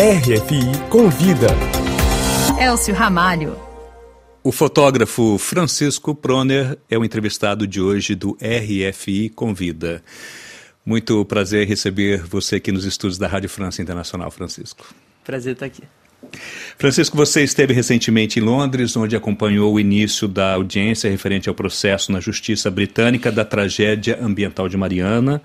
RFI Convida. Elcio Ramalho. O fotógrafo Francisco Proner é o entrevistado de hoje do RFI Convida. Muito prazer receber você aqui nos estúdios da Rádio França Internacional, Francisco. Prazer estar aqui. Francisco, você esteve recentemente em Londres, onde acompanhou o início da audiência referente ao processo na Justiça Britânica da tragédia ambiental de Mariana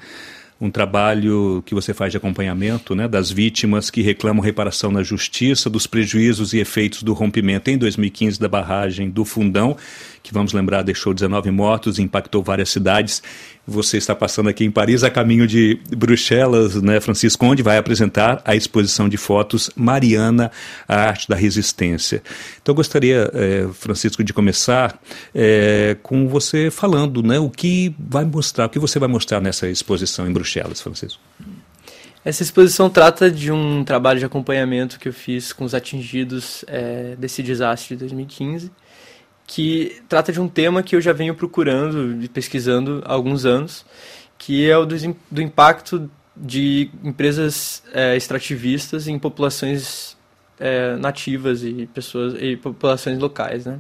um trabalho que você faz de acompanhamento né, das vítimas que reclamam reparação na justiça dos prejuízos e efeitos do rompimento em 2015 da barragem do Fundão, que vamos lembrar deixou 19 mortos impactou várias cidades. Você está passando aqui em Paris a caminho de Bruxelas, né, Francisco, onde vai apresentar a exposição de fotos Mariana, a arte da resistência. Então, gostaria, eh, Francisco, de começar eh, com você falando né, o que vai mostrar, o que você vai mostrar nessa exposição em Bruxelas, Francisco. Essa exposição trata de um trabalho de acompanhamento que eu fiz com os atingidos é, desse desastre de 2015 que trata de um tema que eu já venho procurando e pesquisando há alguns anos, que é o do, do impacto de empresas é, extrativistas em populações é, nativas e pessoas e populações locais, né?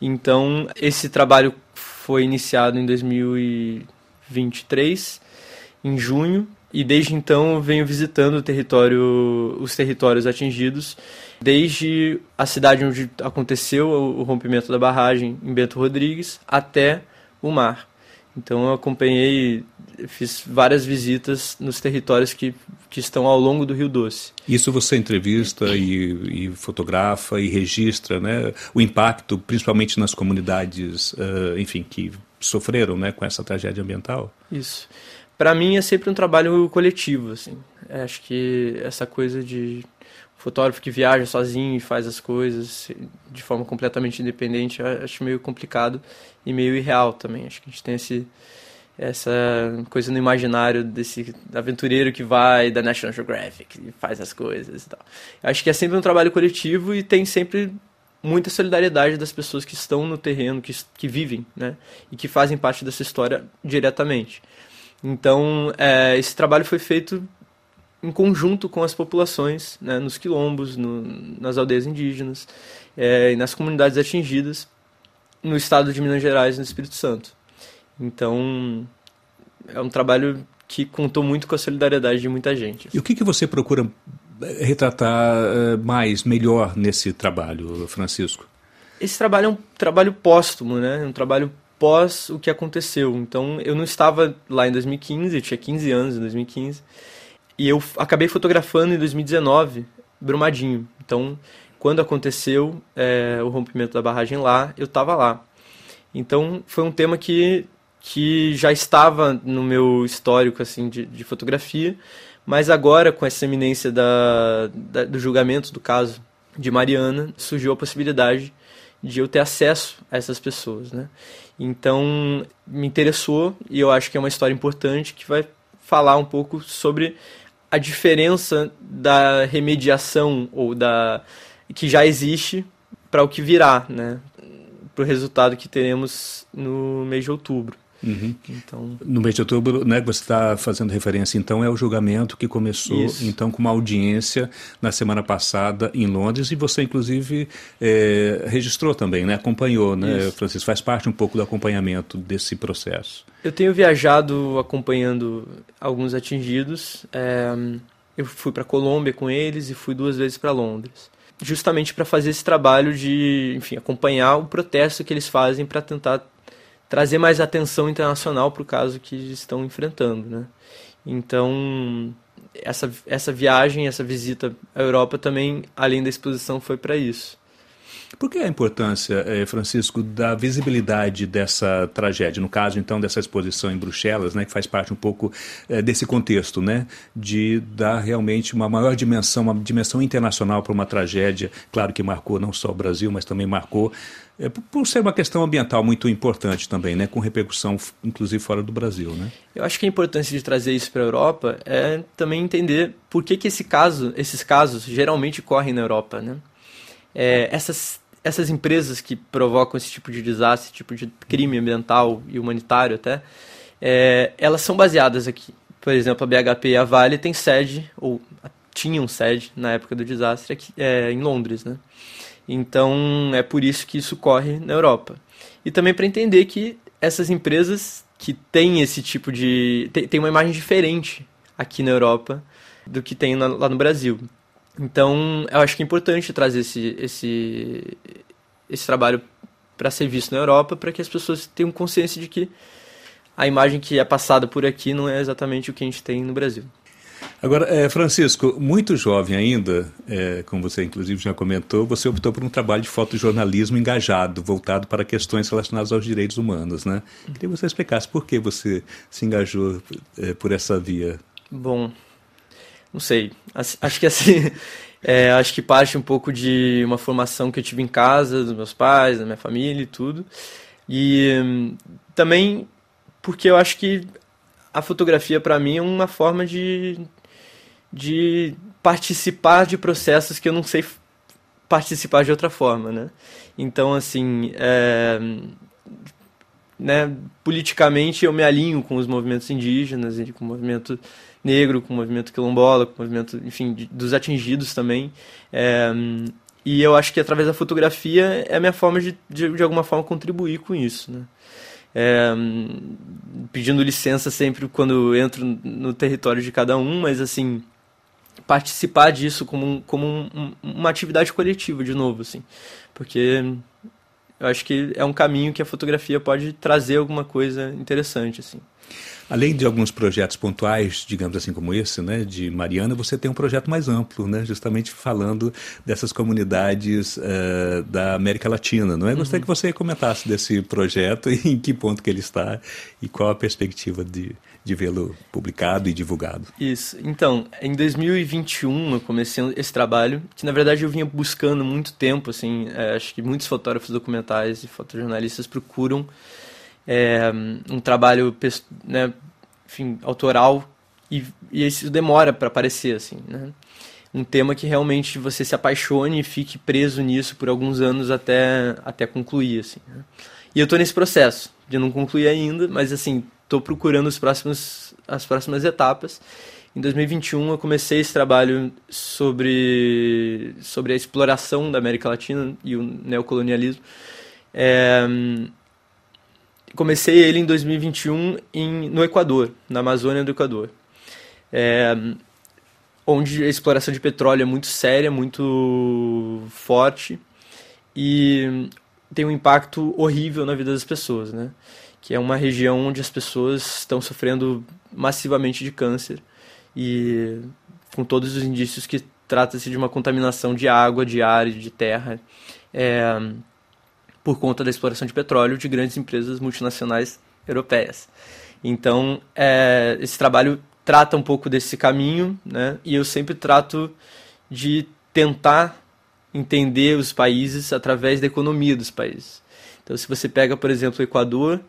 Então esse trabalho foi iniciado em 2023, em junho, e desde então venho visitando o território, os territórios atingidos, desde a cidade onde aconteceu o rompimento da barragem, em Bento Rodrigues, até o mar. Então eu acompanhei, fiz várias visitas nos territórios que, que estão ao longo do Rio Doce. Isso você entrevista e, e fotografa e registra né, o impacto, principalmente nas comunidades, uh, enfim, que sofreram né, com essa tragédia ambiental? Isso para mim é sempre um trabalho coletivo, assim. É, acho que essa coisa de fotógrafo que viaja sozinho e faz as coisas de forma completamente independente, acho meio complicado e meio irreal também. Acho que a gente tem esse essa coisa no imaginário desse aventureiro que vai da National Geographic e faz as coisas e tal. Acho que é sempre um trabalho coletivo e tem sempre muita solidariedade das pessoas que estão no terreno, que, que vivem, né? E que fazem parte dessa história diretamente. Então, é, esse trabalho foi feito em conjunto com as populações, né, nos quilombos, no, nas aldeias indígenas é, e nas comunidades atingidas no estado de Minas Gerais no Espírito Santo. Então, é um trabalho que contou muito com a solidariedade de muita gente. E o que, que você procura eh, retratar eh, mais, melhor nesse trabalho, Francisco? Esse trabalho é um trabalho póstumo, né? Um trabalho pós o que aconteceu. Então eu não estava lá em 2015, eu tinha 15 anos em 2015. E eu acabei fotografando em 2019 Brumadinho. Então, quando aconteceu é, o rompimento da barragem lá, eu estava lá. Então, foi um tema que, que já estava no meu histórico assim de, de fotografia, mas agora, com essa eminência da, da, do julgamento do caso de Mariana, surgiu a possibilidade de eu ter acesso a essas pessoas, né? Então, me interessou e eu acho que é uma história importante que vai falar um pouco sobre a diferença da remediação ou da que já existe para o que virá, né? Para o resultado que teremos no mês de outubro. Uhum. Então... No mês de outubro, né, você está fazendo referência, então, é o julgamento que começou, Isso. então, com uma audiência na semana passada em Londres, e você, inclusive, é, registrou também, né, acompanhou, né, Isso. Francisco? Faz parte um pouco do acompanhamento desse processo. Eu tenho viajado acompanhando alguns atingidos, é, eu fui para Colômbia com eles e fui duas vezes para Londres justamente para fazer esse trabalho de, enfim, acompanhar o protesto que eles fazem para tentar trazer mais atenção internacional para o caso que estão enfrentando, né? Então, essa, essa viagem, essa visita à Europa também, além da exposição, foi para isso. Por que a importância, eh, Francisco, da visibilidade dessa tragédia? No caso, então, dessa exposição em Bruxelas, né, que faz parte um pouco eh, desse contexto, né, de dar realmente uma maior dimensão, uma dimensão internacional para uma tragédia, claro que marcou não só o Brasil, mas também marcou é, por ser uma questão ambiental muito importante também, né, com repercussão inclusive fora do Brasil, né? Eu acho que a importância de trazer isso para a Europa é também entender por que, que esse caso, esses casos geralmente correm na Europa, né? É, essas essas empresas que provocam esse tipo de desastre, esse tipo de crime ambiental e humanitário até, é, elas são baseadas aqui. Por exemplo, a BHP e a Vale têm sede, ou tinham sede na época do desastre aqui, é, em Londres, né? Então é por isso que isso corre na Europa. E também para entender que essas empresas que têm esse tipo de. tem uma imagem diferente aqui na Europa do que tem lá no Brasil. Então eu acho que é importante trazer esse, esse, esse trabalho para ser visto na Europa, para que as pessoas tenham consciência de que a imagem que é passada por aqui não é exatamente o que a gente tem no Brasil. Agora, é, Francisco, muito jovem ainda, é, como você inclusive já comentou, você optou por um trabalho de fotojornalismo engajado, voltado para questões relacionadas aos direitos humanos, né? Queria que você explicasse por que você se engajou é, por essa via. Bom, não sei. Acho que assim, é, acho que parte um pouco de uma formação que eu tive em casa, dos meus pais, da minha família e tudo. E hum, também porque eu acho que a fotografia para mim é uma forma de, de participar de processos que eu não sei participar de outra forma, né? Então, assim, é, né, politicamente eu me alinho com os movimentos indígenas, com o movimento negro, com o movimento quilombola, com o movimento, enfim, de, dos atingidos também. É, e eu acho que através da fotografia é a minha forma de, de, de alguma forma, contribuir com isso, né? é, pedindo licença sempre quando entro no território de cada um, mas assim participar disso como, como um, uma atividade coletiva de novo, assim, porque eu acho que é um caminho que a fotografia pode trazer alguma coisa interessante, assim. Além de alguns projetos pontuais, digamos assim como esse, né, de Mariana, você tem um projeto mais amplo, né, justamente falando dessas comunidades uh, da América Latina, não é? Uhum. Gostaria que você comentasse desse projeto e em que ponto que ele está e qual a perspectiva de, de vê-lo publicado e divulgado. Isso. Então, em 2021 eu comecei esse trabalho, que na verdade eu vinha buscando muito tempo, assim, é, acho que muitos fotógrafos e fotojornalistas procuram é, um trabalho né, enfim, autoral e, e isso demora para aparecer assim né? um tema que realmente você se apaixone e fique preso nisso por alguns anos até até concluir assim né? e eu estou nesse processo de não concluir ainda mas assim estou procurando os próximos as próximas etapas em 2021 eu comecei esse trabalho sobre sobre a exploração da América Latina e o neocolonialismo é, comecei ele em 2021 em, no Equador, na Amazônia do Equador. É, onde a exploração de petróleo é muito séria, muito forte e tem um impacto horrível na vida das pessoas, né? Que é uma região onde as pessoas estão sofrendo massivamente de câncer e com todos os indícios que trata-se de uma contaminação de água, de ar e de terra. É, por conta da exploração de petróleo de grandes empresas multinacionais europeias. Então, é, esse trabalho trata um pouco desse caminho, né? E eu sempre trato de tentar entender os países através da economia dos países. Então, se você pega, por exemplo, o Equador,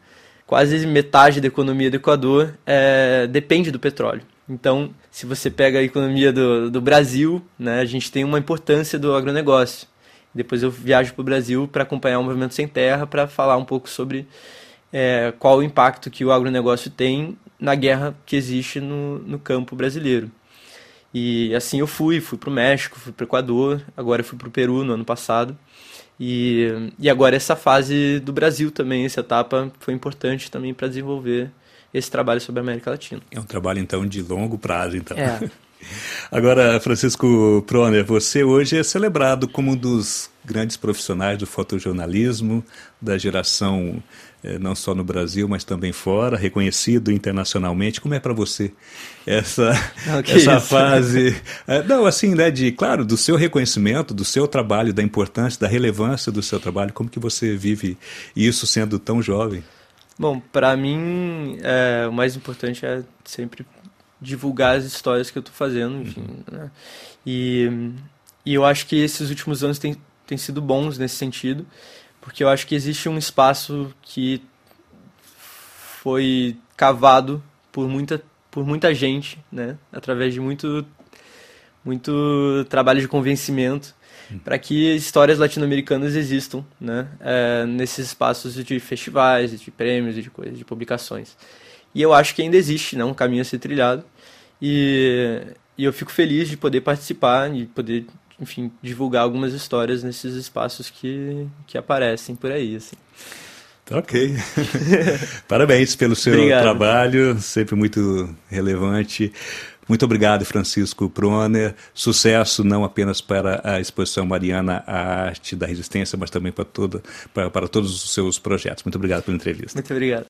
quase metade da economia do Equador é, depende do petróleo. Então, se você pega a economia do, do Brasil, né, a gente tem uma importância do agronegócio. Depois eu viajo para o Brasil para acompanhar o Movimento Sem Terra, para falar um pouco sobre é, qual o impacto que o agronegócio tem na guerra que existe no, no campo brasileiro. E assim eu fui, fui para o México, fui para o Equador, agora fui para o Peru no ano passado. E, e agora essa fase do Brasil também, essa etapa foi importante também para desenvolver esse trabalho sobre a América Latina. É um trabalho então de longo prazo, então. É. Agora, Francisco Proner, você hoje é celebrado como um dos grandes profissionais do fotojornalismo, da geração eh, não só no Brasil, mas também fora, reconhecido internacionalmente. Como é para você essa, não, essa fase? Eh, não, assim, né, de, claro, do seu reconhecimento, do seu trabalho, da importância, da relevância do seu trabalho. Como que você vive isso sendo tão jovem? Bom, para mim, é, o mais importante é sempre divulgar as histórias que eu estou fazendo, enfim. Uhum. Né? E, e eu acho que esses últimos anos têm, têm sido bons nesse sentido, porque eu acho que existe um espaço que foi cavado por muita, por muita gente, né? através de muito, muito trabalho de convencimento, uhum. para que histórias latino-americanas existam né? É, nesses espaços de festivais, de prêmios, de coisas, de publicações. E eu acho que ainda existe né? um caminho a ser trilhado. E, e eu fico feliz de poder participar e poder, enfim, divulgar algumas histórias nesses espaços que, que aparecem por aí, assim. Tá ok. Parabéns pelo seu Obrigado. trabalho, sempre muito relevante. Muito obrigado, Francisco Proner. Sucesso não apenas para a exposição Mariana, a arte da resistência, mas também para, toda, para, para todos os seus projetos. Muito obrigado pela entrevista. Muito obrigado.